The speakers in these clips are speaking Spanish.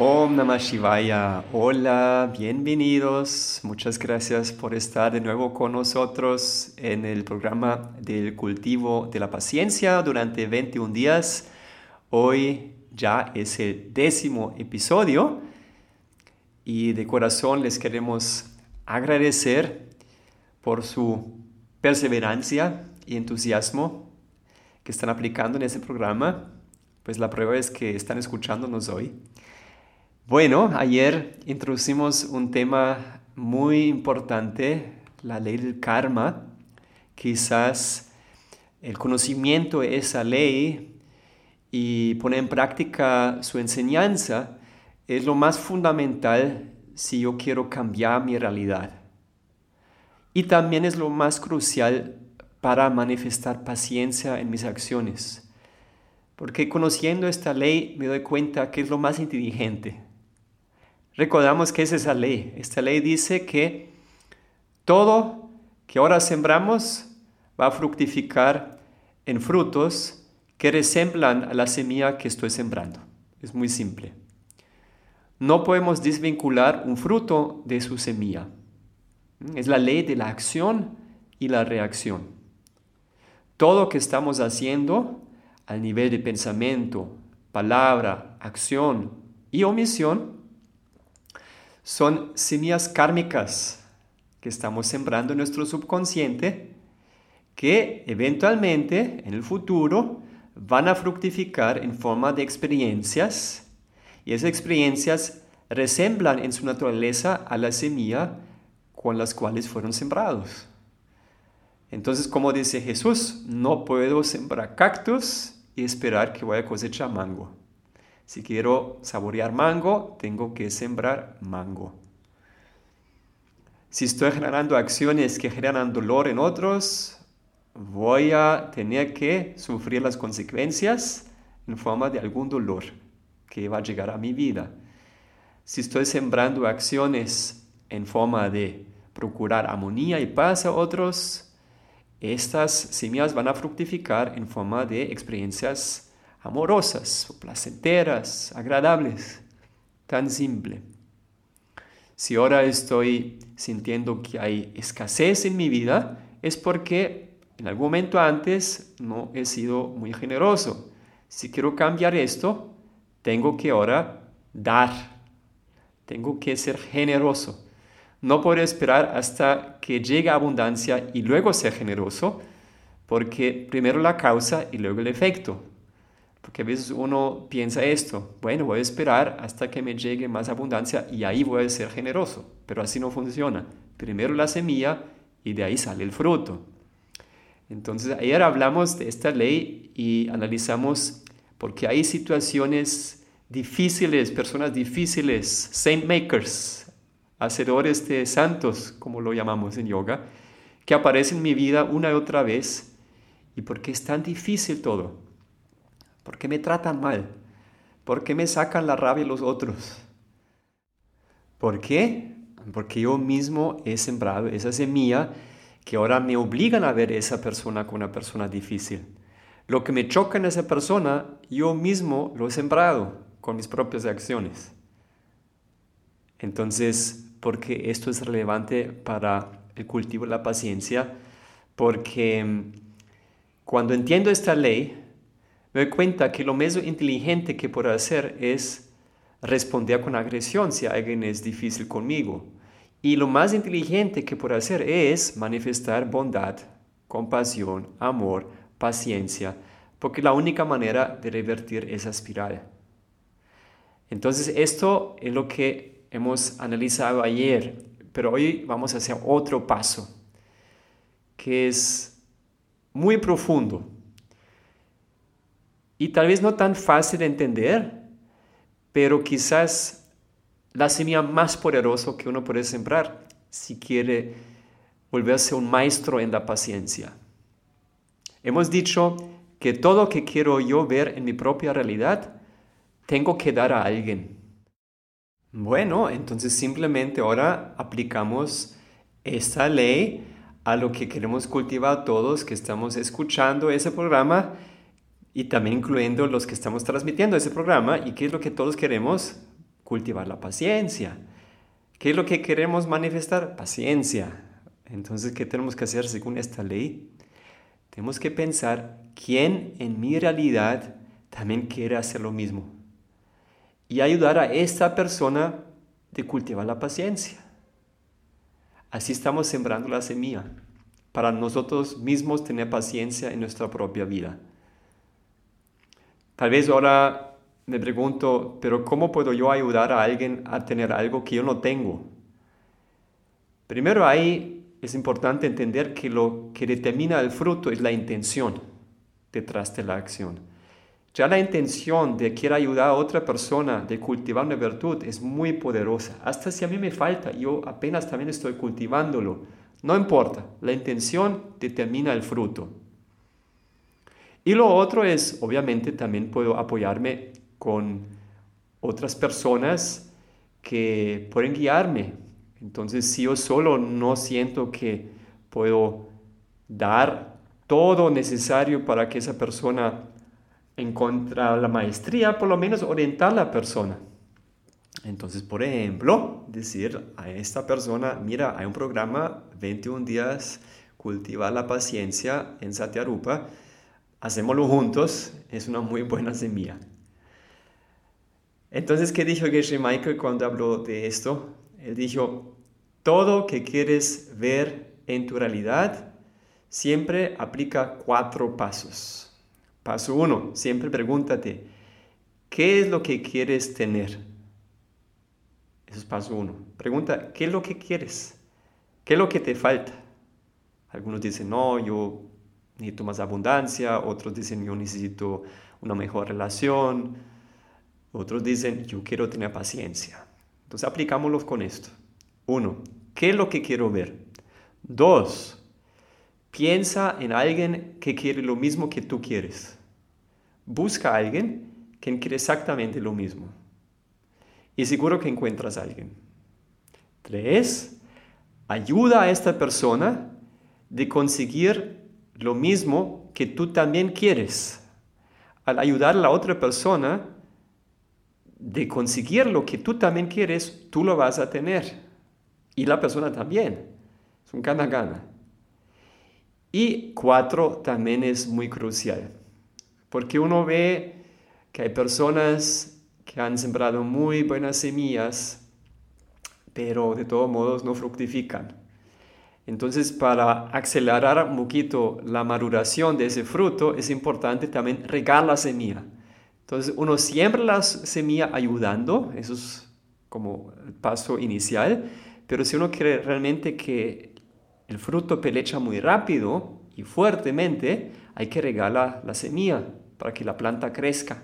Om Namah Shivaya. Hola, bienvenidos. Muchas gracias por estar de nuevo con nosotros en el programa del cultivo de la paciencia durante 21 días. Hoy ya es el décimo episodio y de corazón les queremos agradecer por su perseverancia y entusiasmo que están aplicando en este programa. Pues la prueba es que están escuchándonos hoy. Bueno, ayer introducimos un tema muy importante, la ley del karma. Quizás el conocimiento de esa ley y poner en práctica su enseñanza es lo más fundamental si yo quiero cambiar mi realidad. Y también es lo más crucial para manifestar paciencia en mis acciones. Porque conociendo esta ley me doy cuenta que es lo más inteligente Recordamos que es esa ley. Esta ley dice que todo que ahora sembramos va a fructificar en frutos que resemblan a la semilla que estoy sembrando. Es muy simple. No podemos desvincular un fruto de su semilla. Es la ley de la acción y la reacción. Todo que estamos haciendo al nivel de pensamiento, palabra, acción y omisión son semillas kármicas que estamos sembrando en nuestro subconsciente que eventualmente en el futuro van a fructificar en forma de experiencias y esas experiencias resemblan en su naturaleza a la semilla con las cuales fueron sembrados. Entonces, como dice Jesús, no puedo sembrar cactus y esperar que vaya a cosechar mango. Si quiero saborear mango, tengo que sembrar mango. Si estoy generando acciones que generan dolor en otros, voy a tener que sufrir las consecuencias en forma de algún dolor que va a llegar a mi vida. Si estoy sembrando acciones en forma de procurar armonía y paz a otros, estas semillas van a fructificar en forma de experiencias amorosas, placenteras, agradables. Tan simple. Si ahora estoy sintiendo que hay escasez en mi vida, es porque en algún momento antes no he sido muy generoso. Si quiero cambiar esto, tengo que ahora dar. Tengo que ser generoso. No puedo esperar hasta que llegue abundancia y luego ser generoso, porque primero la causa y luego el efecto. Porque a veces uno piensa esto, bueno, voy a esperar hasta que me llegue más abundancia y ahí voy a ser generoso, pero así no funciona. Primero la semilla y de ahí sale el fruto. Entonces, ayer hablamos de esta ley y analizamos porque hay situaciones difíciles, personas difíciles, saint makers, hacedores de santos, como lo llamamos en yoga, que aparecen en mi vida una y otra vez. ¿Y por qué es tan difícil todo? ¿Por qué me tratan mal? ¿Por qué me sacan la rabia los otros? ¿Por qué? Porque yo mismo he sembrado esa semilla que ahora me obligan a ver a esa persona como una persona difícil. Lo que me choca en esa persona, yo mismo lo he sembrado con mis propias acciones. Entonces, ¿por qué esto es relevante para el cultivo de la paciencia? Porque mm, cuando entiendo esta ley, me doy cuenta que lo más inteligente que puedo hacer es responder con agresión si alguien es difícil conmigo. Y lo más inteligente que puedo hacer es manifestar bondad, compasión, amor, paciencia, porque la única manera de revertir esa espiral. Entonces esto es lo que hemos analizado ayer, pero hoy vamos a hacer otro paso, que es muy profundo y tal vez no tan fácil de entender, pero quizás la semilla más poderosa que uno puede sembrar si quiere volverse un maestro en la paciencia. Hemos dicho que todo lo que quiero yo ver en mi propia realidad, tengo que dar a alguien. Bueno, entonces simplemente ahora aplicamos esta ley a lo que queremos cultivar todos que estamos escuchando ese programa y también incluyendo los que estamos transmitiendo ese programa. ¿Y qué es lo que todos queremos? Cultivar la paciencia. ¿Qué es lo que queremos manifestar? Paciencia. Entonces, ¿qué tenemos que hacer según esta ley? Tenemos que pensar quién en mi realidad también quiere hacer lo mismo y ayudar a esta persona de cultivar la paciencia. Así estamos sembrando la semilla para nosotros mismos tener paciencia en nuestra propia vida. Tal vez ahora me pregunto, pero ¿cómo puedo yo ayudar a alguien a tener algo que yo no tengo? Primero ahí es importante entender que lo que determina el fruto es la intención detrás de la acción. Ya la intención de quiero ayudar a otra persona de cultivar una virtud es muy poderosa. Hasta si a mí me falta, yo apenas también estoy cultivándolo. No importa, la intención determina el fruto. Y lo otro es, obviamente, también puedo apoyarme con otras personas que pueden guiarme. Entonces, si yo solo no siento que puedo dar todo necesario para que esa persona encontrar la maestría, por lo menos orientar a la persona. Entonces, por ejemplo, decir a esta persona, mira, hay un programa 21 días, cultivar la paciencia en Satyarupa, hacémoslo juntos, es una muy buena semilla. Entonces, ¿qué dijo Geshe Michael cuando habló de esto? Él dijo, todo que quieres ver en tu realidad siempre aplica cuatro pasos. Paso uno, siempre pregúntate, ¿qué es lo que quieres tener? Eso es paso uno. Pregunta, ¿qué es lo que quieres? ¿Qué es lo que te falta? Algunos dicen, no, yo necesito más abundancia, otros dicen, yo necesito una mejor relación, otros dicen, yo quiero tener paciencia. Entonces aplicámoslo con esto. Uno, ¿qué es lo que quiero ver? Dos, piensa en alguien que quiere lo mismo que tú quieres. Busca a alguien que quiere exactamente lo mismo. Y seguro que encuentras a alguien. Tres, ayuda a esta persona de conseguir lo mismo que tú también quieres. Al ayudar a la otra persona de conseguir lo que tú también quieres, tú lo vas a tener. Y la persona también. Es un gana-gana. Y cuatro también es muy crucial. Porque uno ve que hay personas que han sembrado muy buenas semillas, pero de todos modos no fructifican. Entonces, para acelerar un poquito la maduración de ese fruto, es importante también regar la semilla. Entonces, uno siembra la semilla ayudando, eso es como el paso inicial, pero si uno quiere realmente que el fruto pelecha muy rápido y fuertemente, hay que regar la, semilla para que la planta crezca.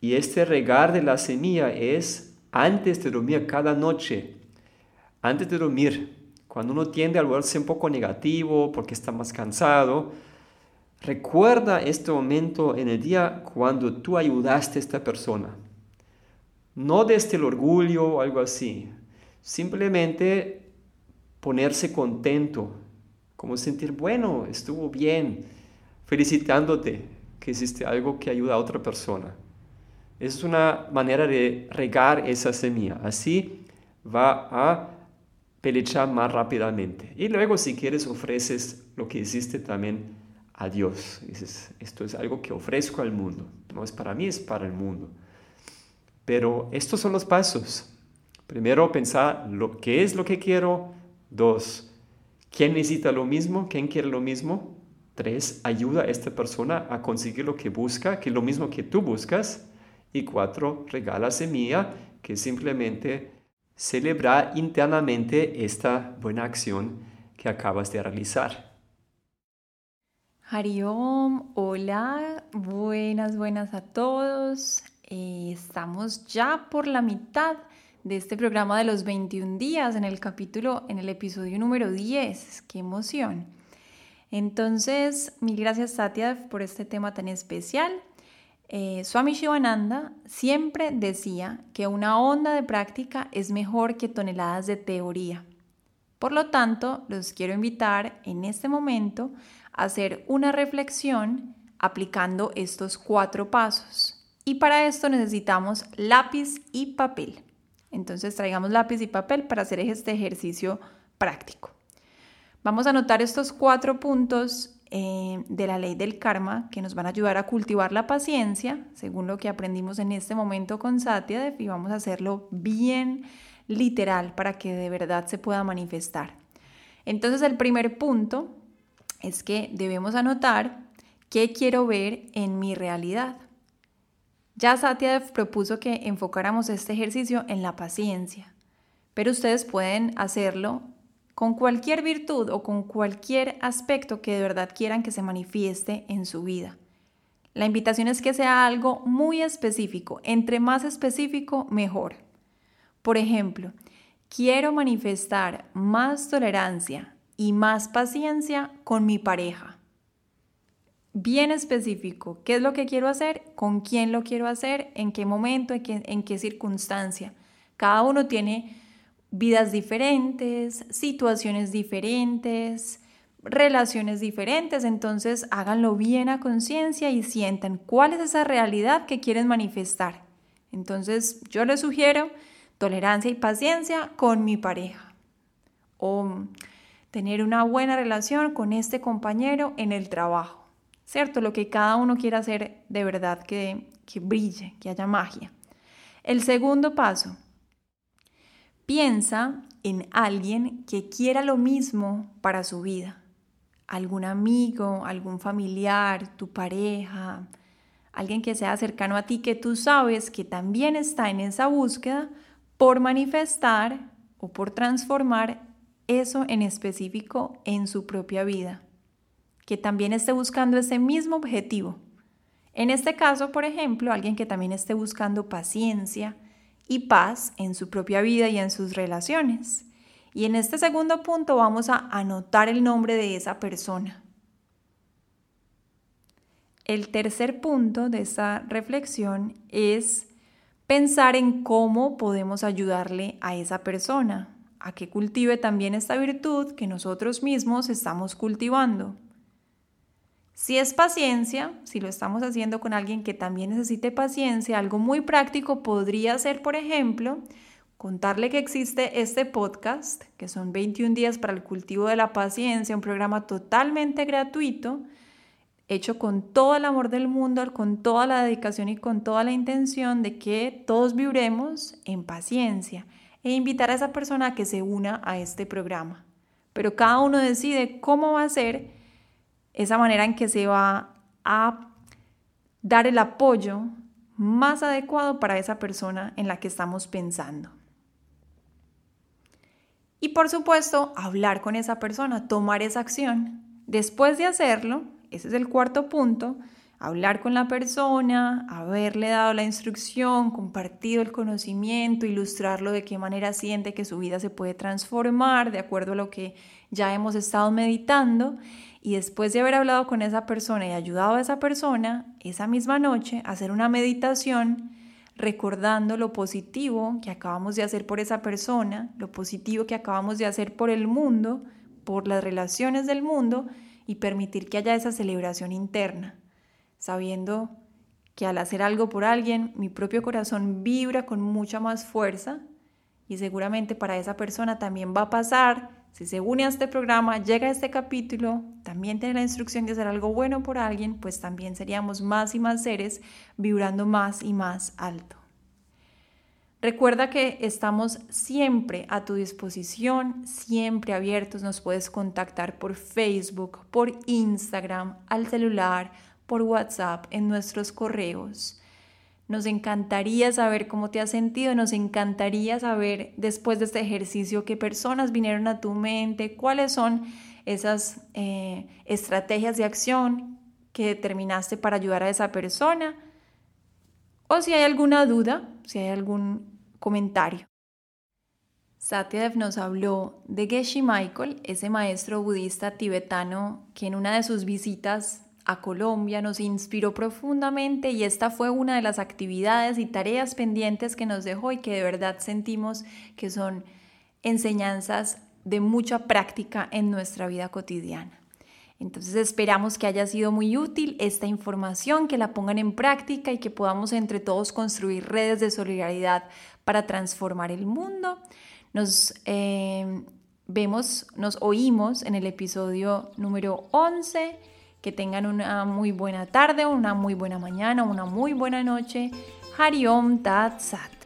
Y este regar de la semilla es antes de dormir cada noche. Antes de dormir, cuando uno tiende a volverse un poco negativo porque está más cansado, recuerda este momento en el día cuando tú ayudaste a esta persona. No desde el orgullo o algo así. Simplemente ponerse contento, como sentir, bueno, estuvo bien, felicitándote que existe algo que ayuda a otra persona. Es una manera de regar esa semilla. Así va a pelechar más rápidamente. Y luego, si quieres, ofreces lo que hiciste también a Dios. Dices, esto es algo que ofrezco al mundo. No es para mí, es para el mundo. Pero estos son los pasos. Primero, pensar lo, qué es lo que quiero. Dos, ¿quién necesita lo mismo? ¿Quién quiere lo mismo? Tres, ayuda a esta persona a conseguir lo que busca, que es lo mismo que tú buscas. Y cuatro, regala semilla, que simplemente celebrar internamente esta buena acción que acabas de realizar. Hariom, hola, buenas, buenas a todos. Eh, estamos ya por la mitad de este programa de los 21 días en el capítulo, en el episodio número 10. ¡Qué emoción! Entonces, mil gracias Satya por este tema tan especial. Eh, Swami Shivananda siempre decía que una onda de práctica es mejor que toneladas de teoría. Por lo tanto, los quiero invitar en este momento a hacer una reflexión aplicando estos cuatro pasos. Y para esto necesitamos lápiz y papel. Entonces traigamos lápiz y papel para hacer este ejercicio práctico. Vamos a anotar estos cuatro puntos eh, de la ley del karma que nos van a ayudar a cultivar la paciencia, según lo que aprendimos en este momento con Satya, y vamos a hacerlo bien literal para que de verdad se pueda manifestar. Entonces el primer punto es que debemos anotar qué quiero ver en mi realidad. Ya Satyadev propuso que enfocáramos este ejercicio en la paciencia, pero ustedes pueden hacerlo con cualquier virtud o con cualquier aspecto que de verdad quieran que se manifieste en su vida. La invitación es que sea algo muy específico, entre más específico, mejor. Por ejemplo, quiero manifestar más tolerancia y más paciencia con mi pareja bien específico. ¿Qué es lo que quiero hacer? ¿Con quién lo quiero hacer? ¿En qué momento? ¿En qué, en qué circunstancia? Cada uno tiene vidas diferentes, situaciones diferentes, relaciones diferentes, entonces háganlo bien a conciencia y sientan cuál es esa realidad que quieren manifestar. Entonces yo les sugiero tolerancia y paciencia con mi pareja o tener una buena relación con este compañero en el trabajo ¿cierto? Lo que cada uno quiera hacer de verdad que, que brille, que haya magia. El segundo paso, piensa en alguien que quiera lo mismo para su vida. Algún amigo, algún familiar, tu pareja, alguien que sea cercano a ti que tú sabes que también está en esa búsqueda por manifestar o por transformar eso en específico en su propia vida que también esté buscando ese mismo objetivo. En este caso, por ejemplo, alguien que también esté buscando paciencia y paz en su propia vida y en sus relaciones. Y en este segundo punto vamos a anotar el nombre de esa persona. El tercer punto de esta reflexión es pensar en cómo podemos ayudarle a esa persona, a que cultive también esta virtud que nosotros mismos estamos cultivando. Si es paciencia, si lo estamos haciendo con alguien que también necesite paciencia, algo muy práctico podría ser, por ejemplo, contarle que existe este podcast, que son 21 días para el cultivo de la paciencia, un programa totalmente gratuito, hecho con todo el amor del mundo, con toda la dedicación y con toda la intención de que todos vibremos en paciencia e invitar a esa persona a que se una a este programa. Pero cada uno decide cómo va a ser esa manera en que se va a dar el apoyo más adecuado para esa persona en la que estamos pensando. Y por supuesto, hablar con esa persona, tomar esa acción. Después de hacerlo, ese es el cuarto punto, hablar con la persona, haberle dado la instrucción, compartido el conocimiento, ilustrarlo de qué manera siente que su vida se puede transformar de acuerdo a lo que ya hemos estado meditando y después de haber hablado con esa persona y ayudado a esa persona, esa misma noche, hacer una meditación recordando lo positivo que acabamos de hacer por esa persona, lo positivo que acabamos de hacer por el mundo, por las relaciones del mundo y permitir que haya esa celebración interna, sabiendo que al hacer algo por alguien, mi propio corazón vibra con mucha más fuerza y seguramente para esa persona también va a pasar si se une a este programa, llega a este capítulo, también tiene la instrucción de hacer algo bueno por alguien, pues también seríamos más y más seres vibrando más y más alto. Recuerda que estamos siempre a tu disposición, siempre abiertos. Nos puedes contactar por Facebook, por Instagram, al celular, por WhatsApp, en nuestros correos. Nos encantaría saber cómo te has sentido, nos encantaría saber después de este ejercicio qué personas vinieron a tu mente, cuáles son esas eh, estrategias de acción que determinaste para ayudar a esa persona o si hay alguna duda, si hay algún comentario. Satyadev nos habló de Geshe Michael, ese maestro budista tibetano que en una de sus visitas a Colombia nos inspiró profundamente y esta fue una de las actividades y tareas pendientes que nos dejó y que de verdad sentimos que son enseñanzas de mucha práctica en nuestra vida cotidiana. Entonces esperamos que haya sido muy útil esta información, que la pongan en práctica y que podamos entre todos construir redes de solidaridad para transformar el mundo. Nos eh, vemos, nos oímos en el episodio número 11 que tengan una muy buena tarde, una muy buena mañana, una muy buena noche. Hariom Tat Sat.